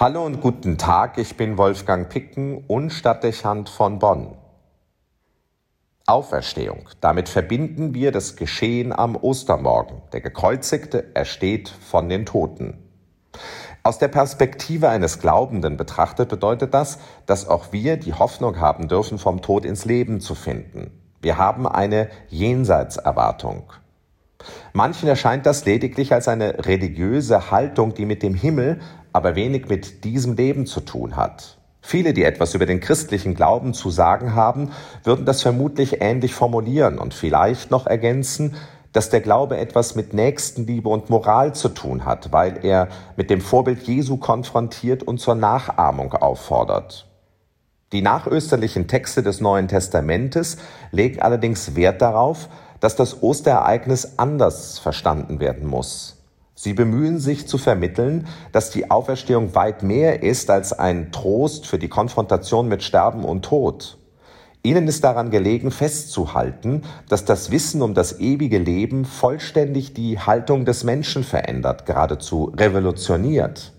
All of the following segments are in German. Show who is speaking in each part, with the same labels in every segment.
Speaker 1: Hallo und guten Tag, ich bin Wolfgang Picken und Stadtdechant von Bonn. Auferstehung. Damit verbinden wir das Geschehen am Ostermorgen. Der Gekreuzigte ersteht von den Toten. Aus der Perspektive eines Glaubenden betrachtet bedeutet das, dass auch wir die Hoffnung haben dürfen, vom Tod ins Leben zu finden. Wir haben eine Jenseitserwartung. Manchen erscheint das lediglich als eine religiöse Haltung, die mit dem Himmel, aber wenig mit diesem Leben zu tun hat. Viele, die etwas über den christlichen Glauben zu sagen haben, würden das vermutlich ähnlich formulieren und vielleicht noch ergänzen, dass der Glaube etwas mit Nächstenliebe und Moral zu tun hat, weil er mit dem Vorbild Jesu konfrontiert und zur Nachahmung auffordert. Die nachösterlichen Texte des Neuen Testamentes legen allerdings Wert darauf, dass das Osterereignis anders verstanden werden muss. Sie bemühen sich zu vermitteln, dass die Auferstehung weit mehr ist als ein Trost für die Konfrontation mit Sterben und Tod. Ihnen ist daran gelegen, festzuhalten, dass das Wissen um das ewige Leben vollständig die Haltung des Menschen verändert, geradezu revolutioniert.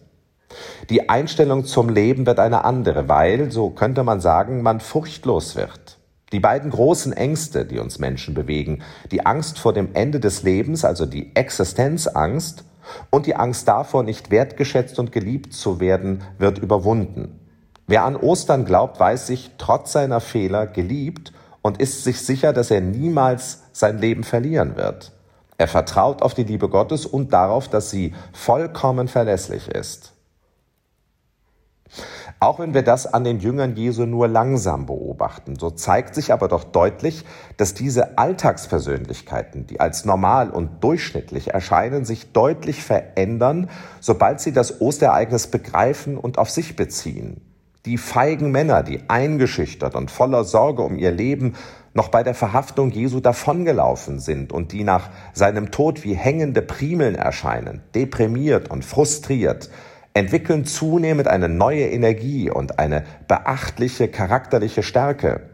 Speaker 1: Die Einstellung zum Leben wird eine andere, weil, so könnte man sagen, man furchtlos wird. Die beiden großen Ängste, die uns Menschen bewegen, die Angst vor dem Ende des Lebens, also die Existenzangst, und die Angst davor, nicht wertgeschätzt und geliebt zu werden, wird überwunden. Wer an Ostern glaubt, weiß sich trotz seiner Fehler geliebt und ist sich sicher, dass er niemals sein Leben verlieren wird. Er vertraut auf die Liebe Gottes und darauf, dass sie vollkommen verlässlich ist. Auch wenn wir das an den Jüngern Jesu nur langsam beobachten, so zeigt sich aber doch deutlich, dass diese Alltagspersönlichkeiten, die als normal und durchschnittlich erscheinen, sich deutlich verändern, sobald sie das Osterereignis begreifen und auf sich beziehen. Die feigen Männer, die eingeschüchtert und voller Sorge um ihr Leben noch bei der Verhaftung Jesu davongelaufen sind und die nach seinem Tod wie hängende Primeln erscheinen, deprimiert und frustriert, entwickeln zunehmend eine neue Energie und eine beachtliche charakterliche Stärke.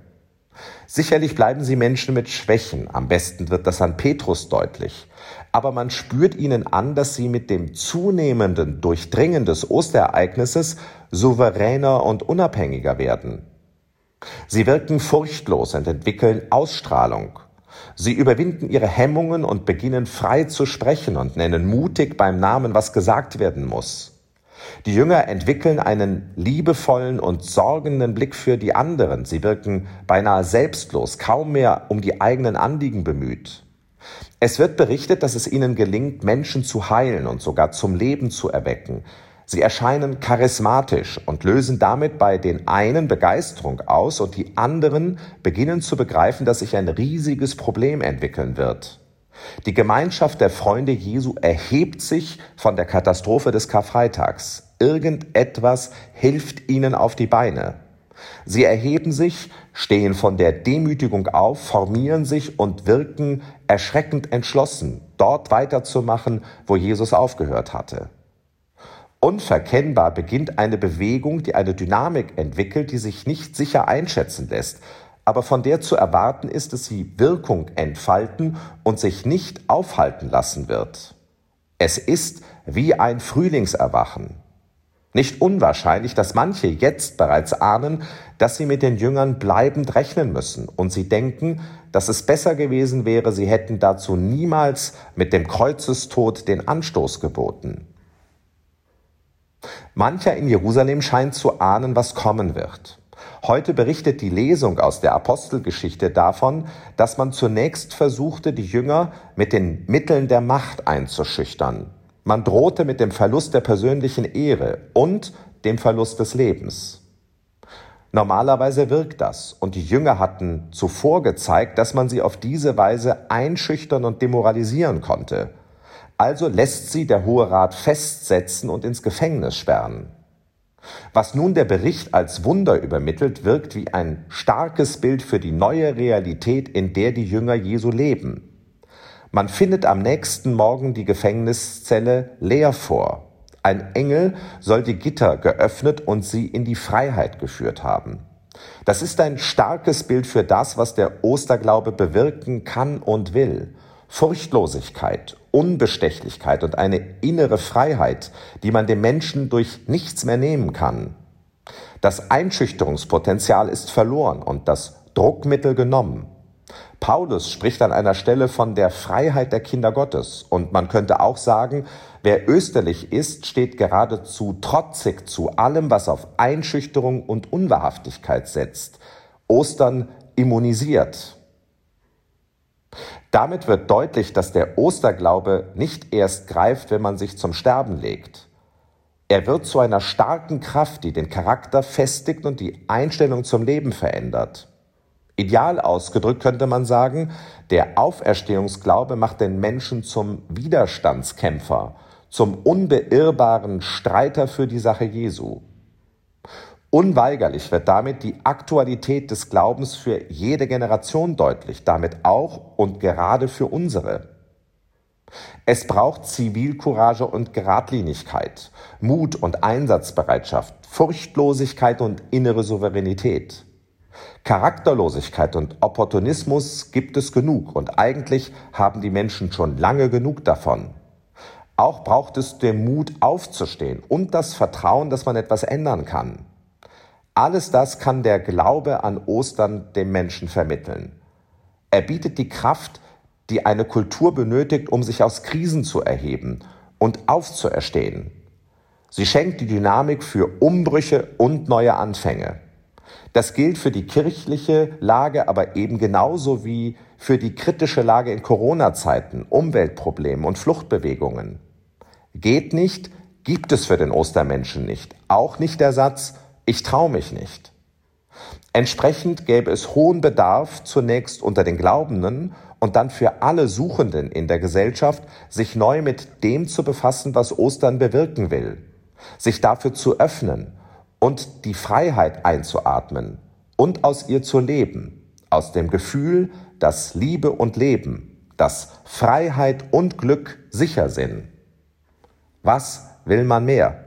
Speaker 1: Sicherlich bleiben sie Menschen mit Schwächen, am besten wird das an Petrus deutlich, aber man spürt ihnen an, dass sie mit dem zunehmenden Durchdringen des Osterereignisses souveräner und unabhängiger werden. Sie wirken furchtlos und entwickeln Ausstrahlung. Sie überwinden ihre Hemmungen und beginnen frei zu sprechen und nennen mutig beim Namen, was gesagt werden muss. Die Jünger entwickeln einen liebevollen und sorgenden Blick für die anderen. Sie wirken beinahe selbstlos, kaum mehr um die eigenen Anliegen bemüht. Es wird berichtet, dass es ihnen gelingt, Menschen zu heilen und sogar zum Leben zu erwecken. Sie erscheinen charismatisch und lösen damit bei den einen Begeisterung aus und die anderen beginnen zu begreifen, dass sich ein riesiges Problem entwickeln wird. Die Gemeinschaft der Freunde Jesu erhebt sich von der Katastrophe des Karfreitags. Irgendetwas hilft ihnen auf die Beine. Sie erheben sich, stehen von der Demütigung auf, formieren sich und wirken erschreckend entschlossen, dort weiterzumachen, wo Jesus aufgehört hatte. Unverkennbar beginnt eine Bewegung, die eine Dynamik entwickelt, die sich nicht sicher einschätzen lässt, aber von der zu erwarten ist, dass sie Wirkung entfalten und sich nicht aufhalten lassen wird. Es ist wie ein Frühlingserwachen. Nicht unwahrscheinlich, dass manche jetzt bereits ahnen, dass sie mit den Jüngern bleibend rechnen müssen und sie denken, dass es besser gewesen wäre, sie hätten dazu niemals mit dem Kreuzestod den Anstoß geboten. Mancher in Jerusalem scheint zu ahnen, was kommen wird. Heute berichtet die Lesung aus der Apostelgeschichte davon, dass man zunächst versuchte, die Jünger mit den Mitteln der Macht einzuschüchtern. Man drohte mit dem Verlust der persönlichen Ehre und dem Verlust des Lebens. Normalerweise wirkt das, und die Jünger hatten zuvor gezeigt, dass man sie auf diese Weise einschüchtern und demoralisieren konnte. Also lässt sie der Hohe Rat festsetzen und ins Gefängnis sperren. Was nun der Bericht als Wunder übermittelt, wirkt wie ein starkes Bild für die neue Realität, in der die Jünger Jesu leben. Man findet am nächsten Morgen die Gefängniszelle leer vor. Ein Engel soll die Gitter geöffnet und sie in die Freiheit geführt haben. Das ist ein starkes Bild für das, was der Osterglaube bewirken kann und will. Furchtlosigkeit, Unbestechlichkeit und eine innere Freiheit, die man dem Menschen durch nichts mehr nehmen kann. Das Einschüchterungspotenzial ist verloren und das Druckmittel genommen. Paulus spricht an einer Stelle von der Freiheit der Kinder Gottes. Und man könnte auch sagen, wer österlich ist, steht geradezu trotzig zu allem, was auf Einschüchterung und Unwahrhaftigkeit setzt. Ostern immunisiert. Damit wird deutlich, dass der Osterglaube nicht erst greift, wenn man sich zum Sterben legt. Er wird zu einer starken Kraft, die den Charakter festigt und die Einstellung zum Leben verändert. Ideal ausgedrückt könnte man sagen, der Auferstehungsglaube macht den Menschen zum Widerstandskämpfer, zum unbeirrbaren Streiter für die Sache Jesu. Unweigerlich wird damit die Aktualität des Glaubens für jede Generation deutlich, damit auch und gerade für unsere. Es braucht Zivilcourage und Geradlinigkeit, Mut und Einsatzbereitschaft, Furchtlosigkeit und innere Souveränität. Charakterlosigkeit und Opportunismus gibt es genug und eigentlich haben die Menschen schon lange genug davon. Auch braucht es den Mut aufzustehen und das Vertrauen, dass man etwas ändern kann. Alles das kann der Glaube an Ostern dem Menschen vermitteln. Er bietet die Kraft, die eine Kultur benötigt, um sich aus Krisen zu erheben und aufzuerstehen. Sie schenkt die Dynamik für Umbrüche und neue Anfänge. Das gilt für die kirchliche Lage, aber eben genauso wie für die kritische Lage in Corona-Zeiten, Umweltprobleme und Fluchtbewegungen. Geht nicht, gibt es für den Ostermenschen nicht. Auch nicht der Satz, ich traue mich nicht. Entsprechend gäbe es hohen Bedarf zunächst unter den Glaubenden und dann für alle Suchenden in der Gesellschaft, sich neu mit dem zu befassen, was Ostern bewirken will, sich dafür zu öffnen und die Freiheit einzuatmen und aus ihr zu leben, aus dem Gefühl, dass Liebe und Leben, dass Freiheit und Glück sicher sind. Was will man mehr?